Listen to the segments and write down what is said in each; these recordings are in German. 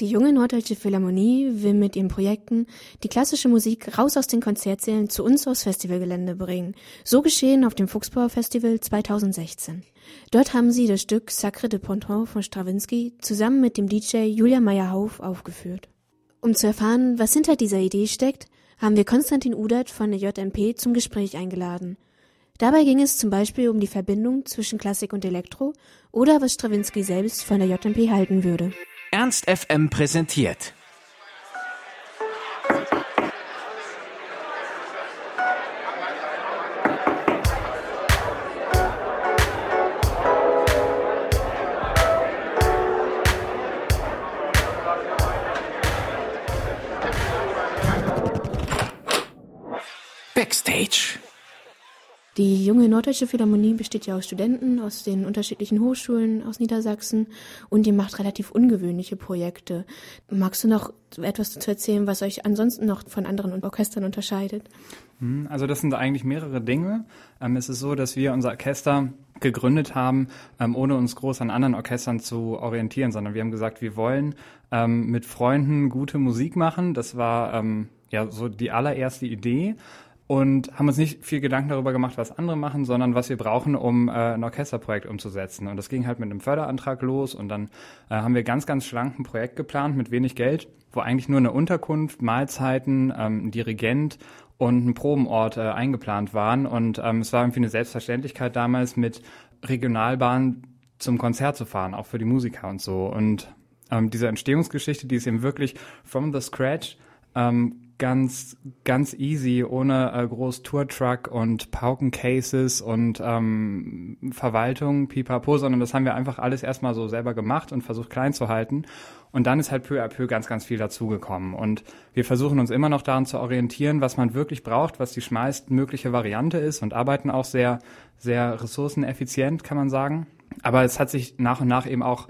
Die junge Norddeutsche Philharmonie will mit ihren Projekten die klassische Musik raus aus den Konzertsälen zu uns aufs Festivalgelände bringen. So geschehen auf dem Fuchsbauer Festival 2016. Dort haben sie das Stück Sacre de Ponton von Stravinsky zusammen mit dem DJ Julia Meyer-Hauf aufgeführt. Um zu erfahren, was hinter dieser Idee steckt, haben wir Konstantin Udert von der JMP zum Gespräch eingeladen. Dabei ging es zum Beispiel um die Verbindung zwischen Klassik und Elektro oder was Stravinsky selbst von der JMP halten würde. Ernst FM präsentiert. Die junge Norddeutsche Philharmonie besteht ja aus Studenten aus den unterschiedlichen Hochschulen aus Niedersachsen und ihr macht relativ ungewöhnliche Projekte. Magst du noch etwas zu erzählen, was euch ansonsten noch von anderen Orchestern unterscheidet? Hm, also das sind eigentlich mehrere Dinge. Ähm, es ist so, dass wir unser Orchester gegründet haben, ähm, ohne uns groß an anderen Orchestern zu orientieren, sondern wir haben gesagt, wir wollen ähm, mit Freunden gute Musik machen. Das war ja so die allererste Idee und haben uns nicht viel Gedanken darüber gemacht, was andere machen, sondern was wir brauchen, um äh, ein Orchesterprojekt umzusetzen. Und das ging halt mit einem Förderantrag los und dann äh, haben wir ganz, ganz schlank ein Projekt geplant mit wenig Geld, wo eigentlich nur eine Unterkunft, Mahlzeiten, ähm, ein Dirigent und ein Probenort äh, eingeplant waren. Und ähm, es war irgendwie eine Selbstverständlichkeit damals, mit Regionalbahn zum Konzert zu fahren, auch für die Musiker und so. Und ähm, diese Entstehungsgeschichte, die ist eben wirklich from the scratch ähm, ganz, ganz easy, ohne äh, groß Tourtruck und Paukencases und ähm, Verwaltung, pipapo, sondern das haben wir einfach alles erstmal so selber gemacht und versucht klein zu halten. Und dann ist halt peu à peu ganz, ganz viel dazugekommen. Und wir versuchen uns immer noch daran zu orientieren, was man wirklich braucht, was die schmalstmögliche Variante ist und arbeiten auch sehr, sehr ressourceneffizient, kann man sagen. Aber es hat sich nach und nach eben auch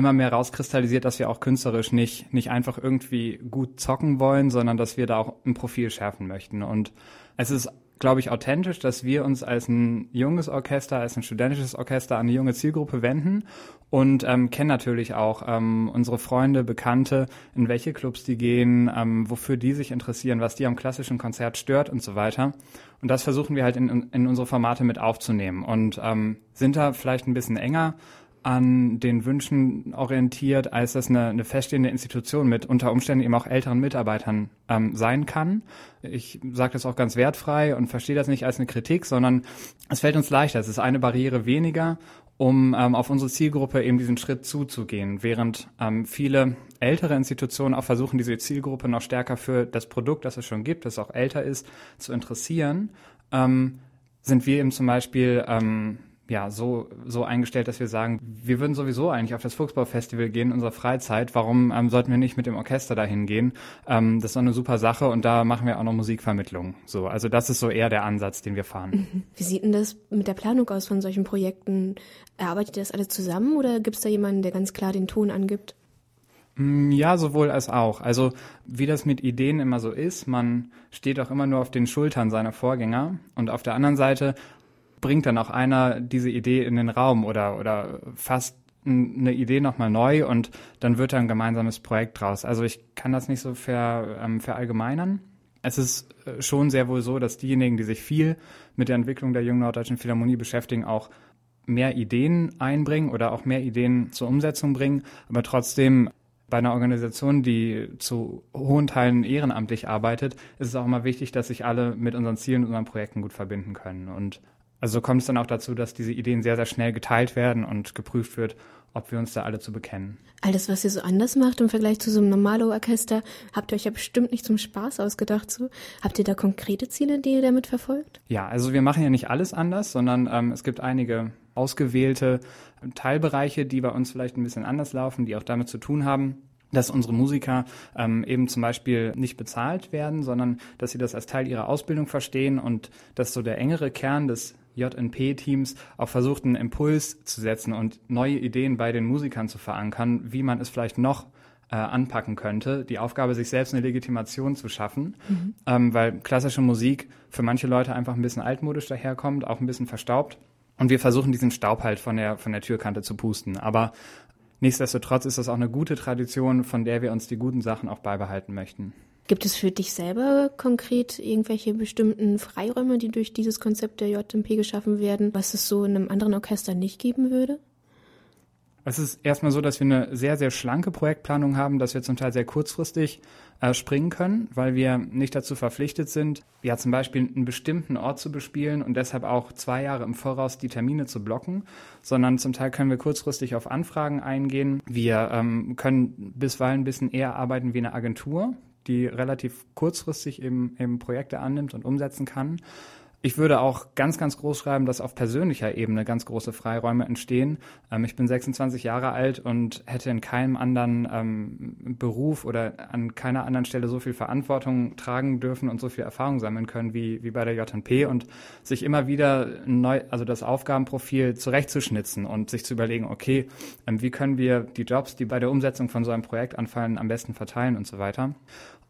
immer mehr rauskristallisiert, dass wir auch künstlerisch nicht, nicht einfach irgendwie gut zocken wollen, sondern dass wir da auch ein Profil schärfen möchten. Und es ist, glaube ich, authentisch, dass wir uns als ein junges Orchester, als ein studentisches Orchester an eine junge Zielgruppe wenden und ähm, kennen natürlich auch ähm, unsere Freunde, Bekannte, in welche Clubs die gehen, ähm, wofür die sich interessieren, was die am klassischen Konzert stört und so weiter. Und das versuchen wir halt in, in unsere Formate mit aufzunehmen und ähm, sind da vielleicht ein bisschen enger an den Wünschen orientiert, als das eine, eine feststehende Institution mit unter Umständen eben auch älteren Mitarbeitern ähm, sein kann. Ich sage das auch ganz wertfrei und verstehe das nicht als eine Kritik, sondern es fällt uns leichter. Es ist eine Barriere weniger, um ähm, auf unsere Zielgruppe eben diesen Schritt zuzugehen, während ähm, viele ältere Institutionen auch versuchen, diese Zielgruppe noch stärker für das Produkt, das es schon gibt, das auch älter ist, zu interessieren. Ähm, sind wir eben zum Beispiel ähm, ja, so, so eingestellt, dass wir sagen, wir würden sowieso eigentlich auf das Fuchsbau-Festival gehen in unserer Freizeit. Warum ähm, sollten wir nicht mit dem Orchester dahin gehen? Ähm, das ist doch eine super Sache und da machen wir auch noch Musikvermittlung. So, also das ist so eher der Ansatz, den wir fahren. Mhm. Wie sieht denn das mit der Planung aus von solchen Projekten? Erarbeitet ihr das alle zusammen oder gibt es da jemanden, der ganz klar den Ton angibt? Mm, ja, sowohl als auch. Also wie das mit Ideen immer so ist, man steht auch immer nur auf den Schultern seiner Vorgänger und auf der anderen Seite bringt dann auch einer diese Idee in den Raum oder, oder fasst eine Idee nochmal neu und dann wird da ein gemeinsames Projekt draus. Also ich kann das nicht so ver, ähm, verallgemeinern. Es ist äh, schon sehr wohl so, dass diejenigen, die sich viel mit der Entwicklung der jungen Norddeutschen Philharmonie beschäftigen, auch mehr Ideen einbringen oder auch mehr Ideen zur Umsetzung bringen, aber trotzdem bei einer Organisation, die zu hohen Teilen ehrenamtlich arbeitet, ist es auch immer wichtig, dass sich alle mit unseren Zielen und unseren Projekten gut verbinden können. Und also so kommt es dann auch dazu, dass diese Ideen sehr, sehr schnell geteilt werden und geprüft wird, ob wir uns da alle zu bekennen. Alles, was ihr so anders macht im Vergleich zu so einem Normalo-Orchester, habt ihr euch ja bestimmt nicht zum Spaß ausgedacht. So. Habt ihr da konkrete Ziele, die ihr damit verfolgt? Ja, also wir machen ja nicht alles anders, sondern ähm, es gibt einige ausgewählte Teilbereiche, die bei uns vielleicht ein bisschen anders laufen, die auch damit zu tun haben, dass unsere Musiker ähm, eben zum Beispiel nicht bezahlt werden, sondern dass sie das als Teil ihrer Ausbildung verstehen und dass so der engere Kern des JNP-Teams auch versucht, einen Impuls zu setzen und neue Ideen bei den Musikern zu verankern, wie man es vielleicht noch äh, anpacken könnte. Die Aufgabe, sich selbst eine Legitimation zu schaffen, mhm. ähm, weil klassische Musik für manche Leute einfach ein bisschen altmodisch daherkommt, auch ein bisschen verstaubt. Und wir versuchen diesen Staub halt von der, von der Türkante zu pusten. Aber nichtsdestotrotz ist das auch eine gute Tradition, von der wir uns die guten Sachen auch beibehalten möchten. Gibt es für dich selber konkret irgendwelche bestimmten Freiräume, die durch dieses Konzept der JMP geschaffen werden, was es so in einem anderen Orchester nicht geben würde? Es ist erstmal so, dass wir eine sehr, sehr schlanke Projektplanung haben, dass wir zum Teil sehr kurzfristig äh, springen können, weil wir nicht dazu verpflichtet sind, ja zum Beispiel einen bestimmten Ort zu bespielen und deshalb auch zwei Jahre im Voraus die Termine zu blocken, sondern zum Teil können wir kurzfristig auf Anfragen eingehen. Wir ähm, können bisweilen ein bisschen eher arbeiten wie eine Agentur, die relativ kurzfristig eben, eben Projekte annimmt und umsetzen kann. Ich würde auch ganz, ganz groß schreiben, dass auf persönlicher Ebene ganz große Freiräume entstehen. Ähm, ich bin 26 Jahre alt und hätte in keinem anderen ähm, Beruf oder an keiner anderen Stelle so viel Verantwortung tragen dürfen und so viel Erfahrung sammeln können wie, wie bei der JNP und sich immer wieder neu, also das Aufgabenprofil zurechtzuschnitzen und sich zu überlegen, okay, ähm, wie können wir die Jobs, die bei der Umsetzung von so einem Projekt anfallen, am besten verteilen und so weiter.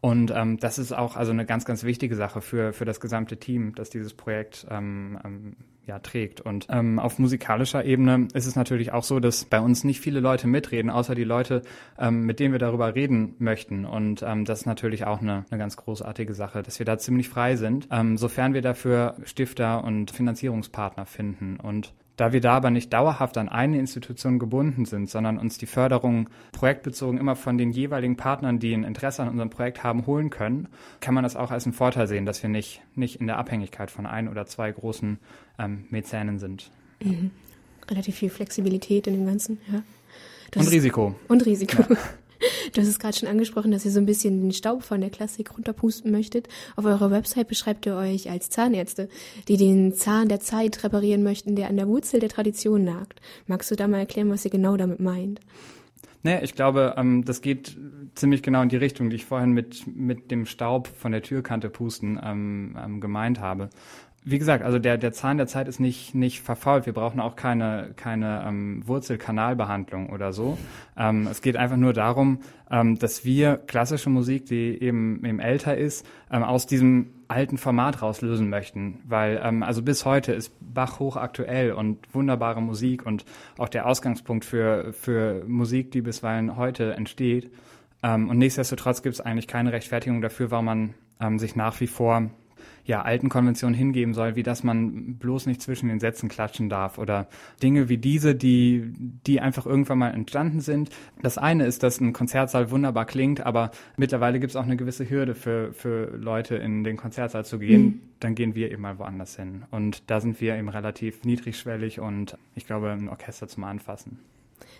Und ähm, das ist auch also eine ganz, ganz wichtige Sache für, für das gesamte Team, dass dieses Projekt ähm, ähm, ja, trägt. Und ähm, auf musikalischer Ebene ist es natürlich auch so, dass bei uns nicht viele Leute mitreden, außer die Leute, ähm, mit denen wir darüber reden möchten. Und ähm, das ist natürlich auch eine, eine ganz großartige Sache, dass wir da ziemlich frei sind, ähm, sofern wir dafür Stifter und Finanzierungspartner finden. Und da wir da aber nicht dauerhaft an eine Institution gebunden sind, sondern uns die Förderung projektbezogen immer von den jeweiligen Partnern, die ein Interesse an unserem Projekt haben, holen können, kann man das auch als einen Vorteil sehen, dass wir nicht, nicht in der Abhängigkeit von ein oder zwei großen ähm, Mäzenen sind. Mhm. Relativ viel Flexibilität in dem Ganzen, ja. Das und Risiko. Und Risiko. Ja. Du hast es gerade schon angesprochen, dass ihr so ein bisschen den Staub von der Klassik runterpusten möchtet. Auf eurer Website beschreibt ihr euch als Zahnärzte, die den Zahn der Zeit reparieren möchten, der an der Wurzel der Tradition nagt. Magst du da mal erklären, was ihr genau damit meint? Naja, ich glaube, ähm, das geht ziemlich genau in die Richtung, die ich vorhin mit, mit dem Staub von der Türkante pusten ähm, ähm, gemeint habe wie gesagt, also der, der Zahn der Zeit ist nicht, nicht verfault. Wir brauchen auch keine, keine ähm, Wurzelkanalbehandlung oder so. Ähm, es geht einfach nur darum, ähm, dass wir klassische Musik, die eben, eben älter ist, ähm, aus diesem alten Format rauslösen möchten. Weil ähm, also bis heute ist Bach hochaktuell und wunderbare Musik und auch der Ausgangspunkt für, für Musik, die bisweilen heute entsteht. Ähm, und nichtsdestotrotz gibt es eigentlich keine Rechtfertigung dafür, warum man ähm, sich nach wie vor ja, alten Konventionen hingeben soll, wie dass man bloß nicht zwischen den Sätzen klatschen darf oder Dinge wie diese, die, die einfach irgendwann mal entstanden sind. Das eine ist, dass ein Konzertsaal wunderbar klingt, aber mittlerweile gibt es auch eine gewisse Hürde für, für Leute in den Konzertsaal zu gehen. Mhm. Dann gehen wir eben mal woanders hin. Und da sind wir eben relativ niedrigschwellig und ich glaube, ein Orchester zum Anfassen.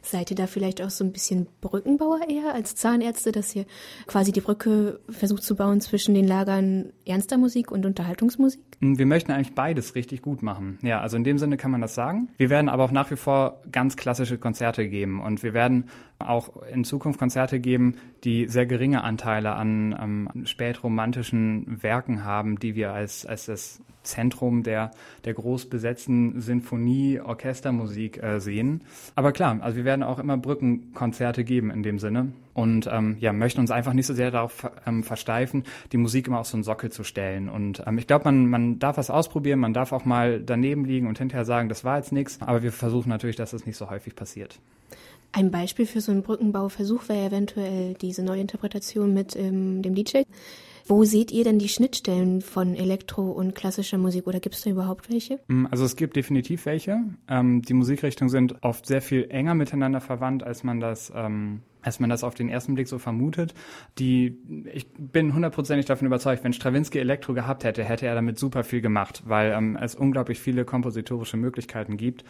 Seid ihr da vielleicht auch so ein bisschen Brückenbauer eher als Zahnärzte, dass ihr quasi die Brücke versucht zu bauen zwischen den Lagern ernster Musik und Unterhaltungsmusik? Hm, wir möchten eigentlich beides richtig gut machen. Ja, also in dem Sinne kann man das sagen. Wir werden aber auch nach wie vor ganz klassische Konzerte geben und wir werden auch in Zukunft Konzerte geben, die sehr geringe Anteile an ähm, spätromantischen Werken haben, die wir als, als das Zentrum der, der groß besetzten Sinfonie, Orchestermusik äh, sehen. Aber klar, also wir werden auch immer Brückenkonzerte geben in dem Sinne und ähm, ja, möchten uns einfach nicht so sehr darauf ähm, versteifen, die Musik immer auf so einen Sockel zu stellen. Und ähm, ich glaube, man, man darf was ausprobieren, man darf auch mal daneben liegen und hinterher sagen, das war jetzt nichts, aber wir versuchen natürlich, dass das nicht so häufig passiert. Ein Beispiel für so einen Brückenbauversuch wäre eventuell diese Neuinterpretation mit ähm, dem DJ. Wo seht ihr denn die Schnittstellen von Elektro und klassischer Musik oder gibt es da überhaupt welche? Mm, also es gibt definitiv welche. Ähm, die Musikrichtungen sind oft sehr viel enger miteinander verwandt, als man das ähm, als man das auf den ersten Blick so vermutet. Die, ich bin hundertprozentig davon überzeugt, wenn Stravinsky Elektro gehabt hätte, hätte er damit super viel gemacht, weil ähm, es unglaublich viele kompositorische Möglichkeiten gibt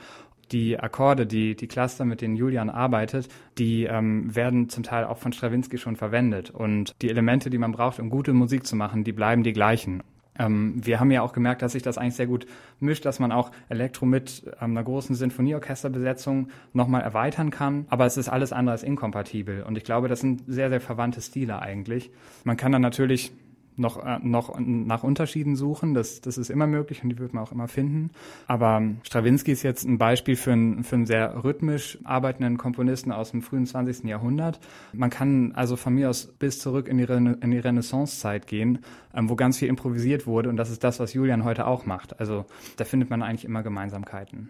die Akkorde, die, die Cluster, mit denen Julian arbeitet, die ähm, werden zum Teil auch von Stravinsky schon verwendet. Und die Elemente, die man braucht, um gute Musik zu machen, die bleiben die gleichen. Ähm, wir haben ja auch gemerkt, dass sich das eigentlich sehr gut mischt, dass man auch Elektro mit ähm, einer großen Sinfonieorchesterbesetzung nochmal erweitern kann. Aber es ist alles andere als inkompatibel. Und ich glaube, das sind sehr, sehr verwandte Stile eigentlich. Man kann dann natürlich noch, äh, noch nach Unterschieden suchen. Das, das ist immer möglich und die wird man auch immer finden. Aber Stravinsky ist jetzt ein Beispiel für einen, für einen sehr rhythmisch arbeitenden Komponisten aus dem frühen 20. Jahrhundert. Man kann also von mir aus bis zurück in die, Rena die Renaissance-Zeit gehen, ähm, wo ganz viel improvisiert wurde und das ist das, was Julian heute auch macht. Also da findet man eigentlich immer Gemeinsamkeiten.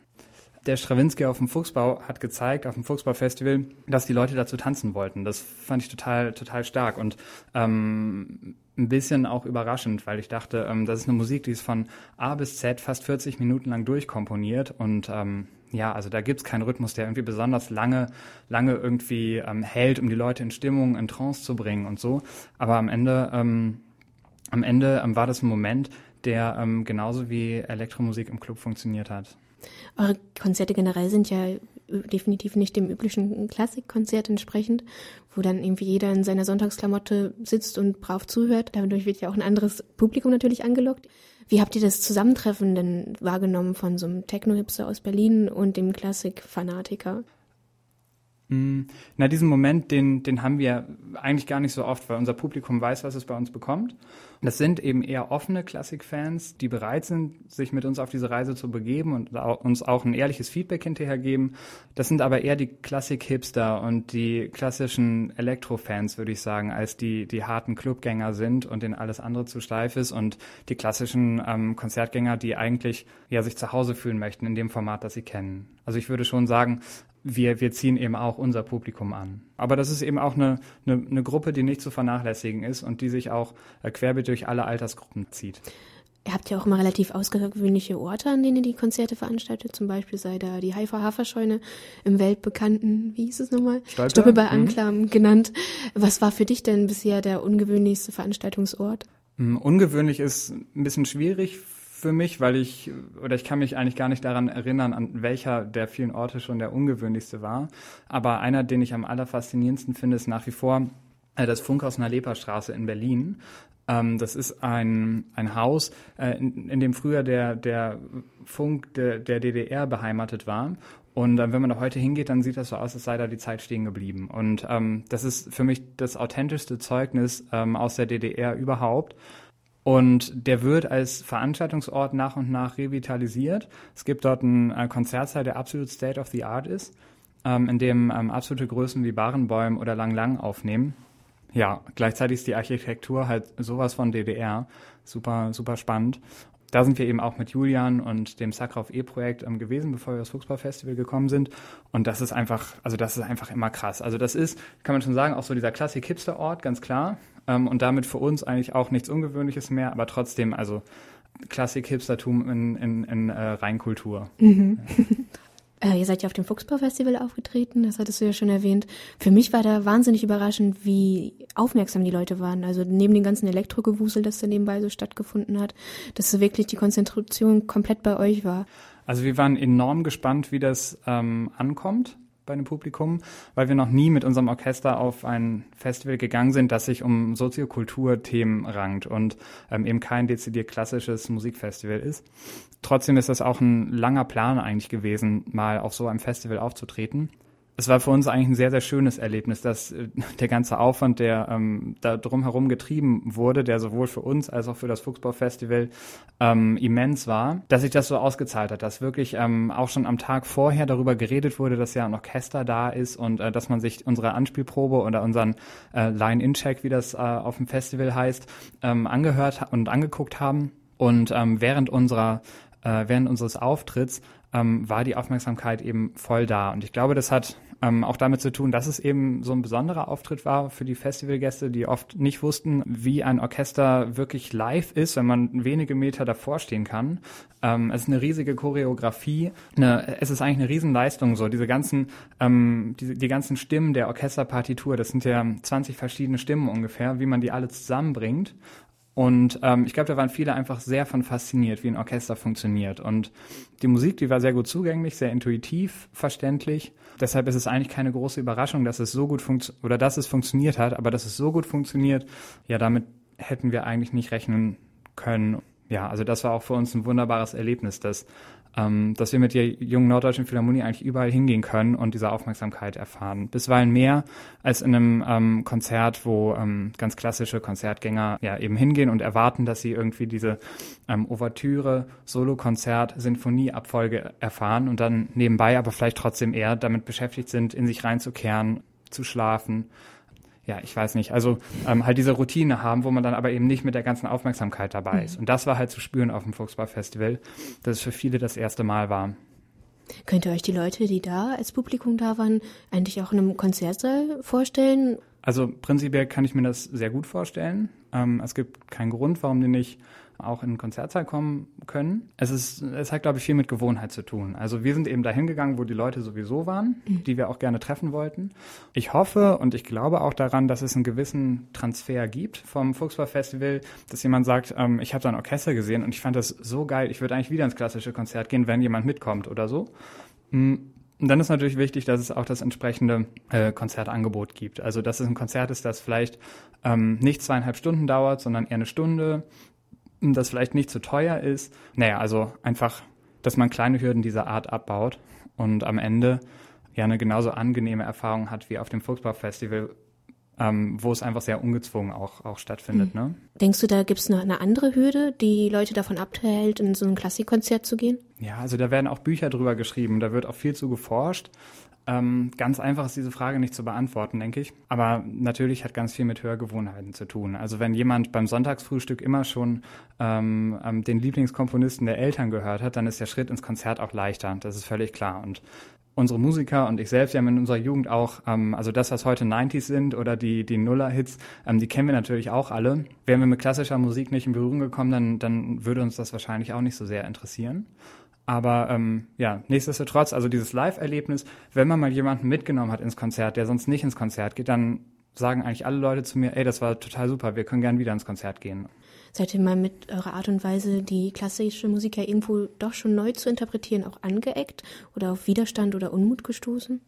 Der Strawinski auf dem Fuchsbau hat gezeigt, auf dem Fuchsbau-Festival, dass die Leute dazu tanzen wollten. Das fand ich total, total stark und ähm, ein bisschen auch überraschend, weil ich dachte, ähm, das ist eine Musik, die ist von A bis Z fast 40 Minuten lang durchkomponiert und ähm, ja, also da gibt's keinen Rhythmus, der irgendwie besonders lange, lange irgendwie ähm, hält, um die Leute in Stimmung, in Trance zu bringen und so. Aber am Ende, ähm, am Ende ähm, war das ein Moment, der ähm, genauso wie Elektromusik im Club funktioniert hat. Eure Konzerte generell sind ja definitiv nicht dem üblichen Klassikkonzert entsprechend, wo dann irgendwie jeder in seiner Sonntagsklamotte sitzt und brav zuhört. Dadurch wird ja auch ein anderes Publikum natürlich angelockt. Wie habt ihr das Zusammentreffen denn wahrgenommen von so einem Techno-Hipster aus Berlin und dem Klassik-Fanatiker? Mm, na, diesen Moment, den, den haben wir eigentlich gar nicht so oft, weil unser Publikum weiß, was es bei uns bekommt. Das sind eben eher offene Klassikfans, die bereit sind, sich mit uns auf diese Reise zu begeben und uns auch ein ehrliches Feedback hinterhergeben. Das sind aber eher die Klassik-Hipster und die klassischen Elektro-Fans, würde ich sagen, als die, die harten Clubgänger sind und denen alles andere zu steif ist und die klassischen ähm, Konzertgänger, die eigentlich ja sich zu Hause fühlen möchten in dem Format, das sie kennen. Also ich würde schon sagen, wir, wir ziehen eben auch unser Publikum an. Aber das ist eben auch eine, eine, eine Gruppe, die nicht zu vernachlässigen ist und die sich auch äh, querbeet durch alle Altersgruppen zieht. Ihr habt ja auch mal relativ ausgewöhnliche Orte, an denen ihr die Konzerte veranstaltet. Zum Beispiel sei da die Haifa Haferscheune im weltbekannten, wie hieß es nochmal? Stolpe, Stoppe bei mhm. Anklam mhm. genannt. Was war für dich denn bisher der ungewöhnlichste Veranstaltungsort? Mm, ungewöhnlich ist ein bisschen schwierig für mich, weil ich, oder ich kann mich eigentlich gar nicht daran erinnern, an welcher der vielen Orte schon der ungewöhnlichste war. Aber einer, den ich am allerfaszinierendsten finde, ist nach wie vor äh, das Funkhaus in der Leperstraße in Berlin. Ähm, das ist ein, ein Haus, äh, in, in, dem früher der, der Funk de, der DDR beheimatet war. Und äh, wenn man da heute hingeht, dann sieht das so aus, als sei da die Zeit stehen geblieben. Und ähm, das ist für mich das authentischste Zeugnis ähm, aus der DDR überhaupt. Und der wird als Veranstaltungsort nach und nach revitalisiert. Es gibt dort einen äh, Konzertsaal, der absolut State of the Art ist, ähm, in dem ähm, absolute Größen wie Barenbäum oder Lang Lang aufnehmen. Ja, gleichzeitig ist die Architektur halt sowas von DDR. Super, super spannend da sind wir eben auch mit Julian und dem Sakrov E-Projekt ähm, gewesen, bevor wir das Fuchsbau-Festival gekommen sind. Und das ist einfach, also das ist einfach immer krass. Also das ist, kann man schon sagen, auch so dieser Klassik-Hipster-Ort, ganz klar. Ähm, und damit für uns eigentlich auch nichts Ungewöhnliches mehr, aber trotzdem, also Klassik-Hipstertum in, in, in äh, Reinkultur. Mhm. Äh, ihr seid ja auf dem Fuchsbau-Festival aufgetreten, das hattest du ja schon erwähnt. Für mich war da wahnsinnig überraschend, wie aufmerksam die Leute waren. Also neben dem ganzen Elektrogewusel, das da nebenbei so stattgefunden hat, dass so wirklich die Konzentration komplett bei euch war. Also wir waren enorm gespannt, wie das ähm, ankommt bei dem Publikum, weil wir noch nie mit unserem Orchester auf ein Festival gegangen sind, das sich um Soziokulturthemen rankt und ähm, eben kein dezidiert klassisches Musikfestival ist. Trotzdem ist das auch ein langer Plan eigentlich gewesen, mal auf so einem Festival aufzutreten es war für uns eigentlich ein sehr, sehr schönes Erlebnis, dass äh, der ganze Aufwand, der ähm, da drumherum getrieben wurde, der sowohl für uns als auch für das Fuchsbau-Festival ähm, immens war, dass sich das so ausgezahlt hat, dass wirklich ähm, auch schon am Tag vorher darüber geredet wurde, dass ja ein Orchester da ist und äh, dass man sich unsere Anspielprobe oder unseren äh, Line-In-Check, wie das äh, auf dem Festival heißt, ähm, angehört und angeguckt haben. Und ähm, während unserer äh, während unseres Auftritts ähm, war die Aufmerksamkeit eben voll da. Und ich glaube, das hat ähm, auch damit zu tun, dass es eben so ein besonderer Auftritt war für die Festivalgäste, die oft nicht wussten, wie ein Orchester wirklich live ist, wenn man wenige Meter davor stehen kann. Ähm, es ist eine riesige Choreografie. Eine, es ist eigentlich eine Riesenleistung, so diese ganzen, ähm, die, die ganzen Stimmen der Orchesterpartitur, das sind ja 20 verschiedene Stimmen ungefähr, wie man die alle zusammenbringt. Und ähm, ich glaube, da waren viele einfach sehr von fasziniert, wie ein Orchester funktioniert. Und die Musik, die war sehr gut zugänglich, sehr intuitiv, verständlich. Deshalb ist es eigentlich keine große Überraschung, dass es so gut funktioniert oder dass es funktioniert hat, aber dass es so gut funktioniert, ja, damit hätten wir eigentlich nicht rechnen können. Ja, also das war auch für uns ein wunderbares Erlebnis, dass ähm, dass wir mit der jungen Norddeutschen Philharmonie eigentlich überall hingehen können und diese Aufmerksamkeit erfahren. Bisweilen mehr als in einem ähm, Konzert, wo ähm, ganz klassische Konzertgänger ja eben hingehen und erwarten, dass sie irgendwie diese ähm, Ouvertüre, Solokonzert, Sinfonieabfolge erfahren und dann nebenbei aber vielleicht trotzdem eher damit beschäftigt sind, in sich reinzukehren, zu schlafen ja, ich weiß nicht, also ähm, halt diese Routine haben, wo man dann aber eben nicht mit der ganzen Aufmerksamkeit dabei ist. Mhm. Und das war halt zu spüren auf dem Fuchsball-Festival, dass es für viele das erste Mal war. Könnt ihr euch die Leute, die da als Publikum da waren, eigentlich auch in einem Konzertsaal vorstellen? Also prinzipiell kann ich mir das sehr gut vorstellen. Ähm, es gibt keinen Grund, warum die nicht auch in den Konzertsaal kommen können. Es ist, es hat, glaube ich, viel mit Gewohnheit zu tun. Also wir sind eben dahin gegangen, wo die Leute sowieso waren, mhm. die wir auch gerne treffen wollten. Ich hoffe und ich glaube auch daran, dass es einen gewissen Transfer gibt vom Fuchsball-Festival, dass jemand sagt, ähm, ich habe da ein Orchester gesehen und ich fand das so geil, ich würde eigentlich wieder ins klassische Konzert gehen, wenn jemand mitkommt oder so. Mhm. Und dann ist natürlich wichtig, dass es auch das entsprechende äh, Konzertangebot gibt. Also dass es ein Konzert ist, das vielleicht ähm, nicht zweieinhalb Stunden dauert, sondern eher eine Stunde, das vielleicht nicht zu teuer ist. Naja, also einfach, dass man kleine Hürden dieser Art abbaut und am Ende ja eine genauso angenehme Erfahrung hat wie auf dem Fuchsbau-Festival, ähm, wo es einfach sehr ungezwungen auch, auch stattfindet. Mhm. Ne? Denkst du, da gibt es noch eine andere Hürde, die Leute davon abhält, in so ein Klassikkonzert zu gehen? Ja, also da werden auch Bücher drüber geschrieben, da wird auch viel zu geforscht. Ähm, ganz einfach ist diese Frage nicht zu beantworten, denke ich. Aber natürlich hat ganz viel mit Hörgewohnheiten zu tun. Also wenn jemand beim Sonntagsfrühstück immer schon ähm, ähm, den Lieblingskomponisten der Eltern gehört hat, dann ist der Schritt ins Konzert auch leichter. Das ist völlig klar. Und unsere Musiker und ich selbst, wir haben in unserer Jugend auch, ähm, also das, was heute 90s sind oder die, die Nuller-Hits, ähm, die kennen wir natürlich auch alle. Wären wir mit klassischer Musik nicht in Berührung gekommen, dann, dann würde uns das wahrscheinlich auch nicht so sehr interessieren. Aber ähm, ja, nichtsdestotrotz, also dieses Live-Erlebnis, wenn man mal jemanden mitgenommen hat ins Konzert, der sonst nicht ins Konzert geht, dann sagen eigentlich alle Leute zu mir, ey, das war total super, wir können gern wieder ins Konzert gehen. Seid ihr mal mit eurer Art und Weise, die klassische Musik ja irgendwo doch schon neu zu interpretieren, auch angeeckt oder auf Widerstand oder Unmut gestoßen?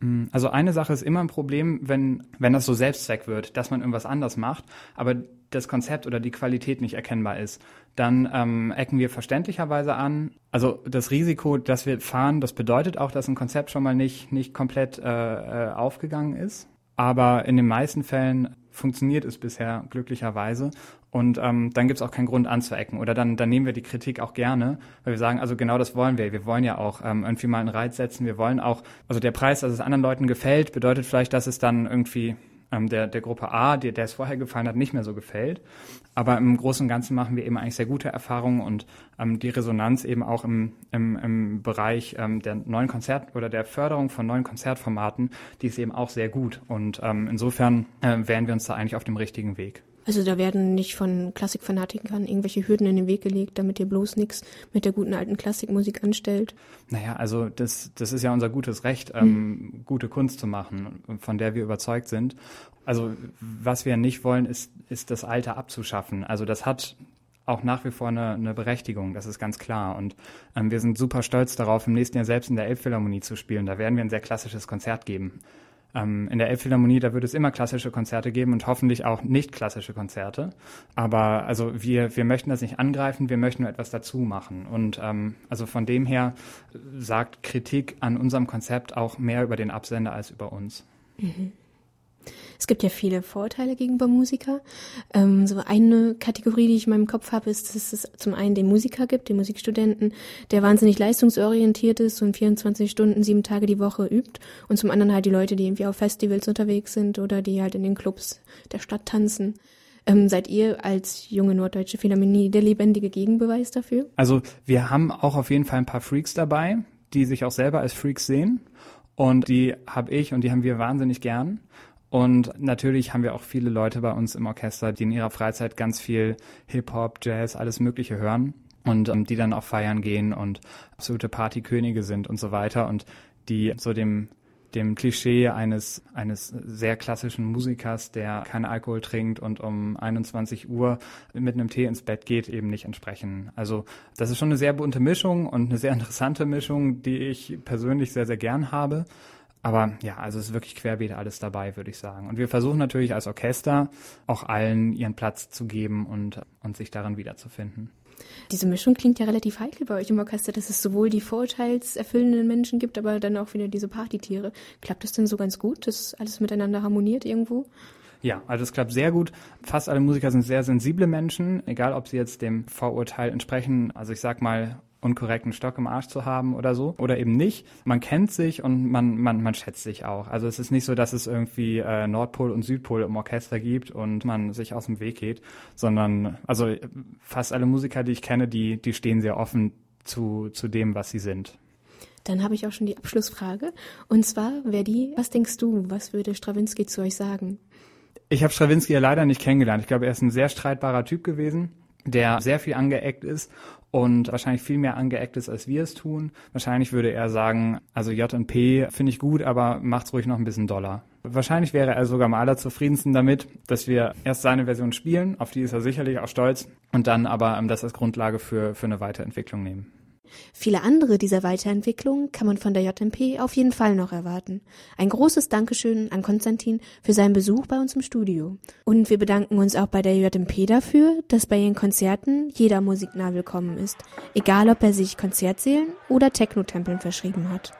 Mm, also eine Sache ist immer ein Problem, wenn, wenn das so Selbstzweck wird, dass man irgendwas anders macht, aber das Konzept oder die Qualität nicht erkennbar ist. Dann ähm, ecken wir verständlicherweise an. Also das Risiko, dass wir fahren, das bedeutet auch, dass ein Konzept schon mal nicht, nicht komplett äh, äh aufgegangen ist. Aber in den meisten Fällen funktioniert es bisher glücklicherweise. Und ähm, dann gibt es auch keinen Grund anzuecken. Oder dann, dann nehmen wir die Kritik auch gerne, weil wir sagen, also genau das wollen wir. Wir wollen ja auch ähm, irgendwie mal einen Reiz setzen. Wir wollen auch, also der Preis, dass es anderen Leuten gefällt, bedeutet vielleicht, dass es dann irgendwie ähm, der, der Gruppe A, der, der es vorher gefallen hat, nicht mehr so gefällt. Aber im Großen und Ganzen machen wir eben eigentlich sehr gute Erfahrungen und ähm, die Resonanz eben auch im, im, im Bereich ähm, der neuen Konzert- oder der Förderung von neuen Konzertformaten, die ist eben auch sehr gut. Und ähm, insofern äh, wären wir uns da eigentlich auf dem richtigen Weg. Also da werden nicht von Klassikfanatikern irgendwelche Hürden in den Weg gelegt, damit ihr bloß nichts mit der guten alten Klassikmusik anstellt. Naja, also das, das ist ja unser gutes Recht, ähm, mhm. gute Kunst zu machen, von der wir überzeugt sind. Also was wir nicht wollen, ist, ist das Alte abzuschaffen. Also das hat auch nach wie vor eine, eine Berechtigung, das ist ganz klar. Und ähm, wir sind super stolz darauf, im nächsten Jahr selbst in der Elbphilharmonie zu spielen. Da werden wir ein sehr klassisches Konzert geben. Ähm, in der Elbphilharmonie, da wird es immer klassische Konzerte geben und hoffentlich auch nicht klassische Konzerte. Aber also wir, wir möchten das nicht angreifen, wir möchten nur etwas dazu machen. Und ähm, also von dem her sagt Kritik an unserem Konzept auch mehr über den Absender als über uns. Mhm. Es gibt ja viele Vorteile gegenüber Musiker. Ähm, so eine Kategorie, die ich in meinem Kopf habe, ist, dass es zum einen den Musiker gibt, den Musikstudenten, der wahnsinnig leistungsorientiert ist und 24 Stunden, sieben Tage die Woche übt. Und zum anderen halt die Leute, die irgendwie auf Festivals unterwegs sind oder die halt in den Clubs der Stadt tanzen. Ähm, seid ihr als junge norddeutsche Philharmonie der lebendige Gegenbeweis dafür? Also wir haben auch auf jeden Fall ein paar Freaks dabei, die sich auch selber als Freaks sehen. Und die habe ich und die haben wir wahnsinnig gern. Und natürlich haben wir auch viele Leute bei uns im Orchester, die in ihrer Freizeit ganz viel Hip-Hop, Jazz, alles Mögliche hören und ähm, die dann auch feiern gehen und absolute Partykönige sind und so weiter und die so dem dem Klischee eines, eines sehr klassischen Musikers, der keinen Alkohol trinkt und um 21 Uhr mit einem Tee ins Bett geht, eben nicht entsprechen. Also das ist schon eine sehr bunte Mischung und eine sehr interessante Mischung, die ich persönlich sehr, sehr gern habe. Aber ja, also es ist wirklich querbeet alles dabei, würde ich sagen. Und wir versuchen natürlich als Orchester auch allen ihren Platz zu geben und, und sich darin wiederzufinden. Diese Mischung klingt ja relativ heikel bei euch im Orchester, dass es sowohl die vorurteilserfüllenden Menschen gibt, aber dann auch wieder diese Partytiere. Klappt das denn so ganz gut, dass alles miteinander harmoniert irgendwo? Ja, also es klappt sehr gut. Fast alle Musiker sind sehr sensible Menschen, egal ob sie jetzt dem Vorurteil entsprechen. Also ich sag mal, unkorrekten Stock im Arsch zu haben oder so oder eben nicht. Man kennt sich und man, man, man schätzt sich auch. Also es ist nicht so, dass es irgendwie äh, Nordpol und Südpol im Orchester gibt und man sich aus dem Weg geht, sondern also fast alle Musiker, die ich kenne, die, die stehen sehr offen zu, zu dem, was sie sind. Dann habe ich auch schon die Abschlussfrage. Und zwar wäre die, was denkst du, was würde Strawinski zu euch sagen? Ich habe Strawinski ja leider nicht kennengelernt. Ich glaube, er ist ein sehr streitbarer Typ gewesen, der sehr viel angeeckt ist und wahrscheinlich viel mehr angeeckt ist, als wir es tun. Wahrscheinlich würde er sagen, also J&P finde ich gut, aber macht's ruhig noch ein bisschen doller. Wahrscheinlich wäre er sogar am allerzufriedensten damit, dass wir erst seine Version spielen, auf die ist er sicherlich auch stolz, und dann aber ähm, das als Grundlage für, für eine Weiterentwicklung nehmen. Viele andere dieser Weiterentwicklungen kann man von der JMP auf jeden Fall noch erwarten. Ein großes Dankeschön an Konstantin für seinen Besuch bei uns im Studio. Und wir bedanken uns auch bei der JMP dafür, dass bei ihren Konzerten jeder musiknah willkommen ist, egal ob er sich Konzertsälen oder Technotempeln verschrieben hat.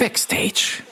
Backstage.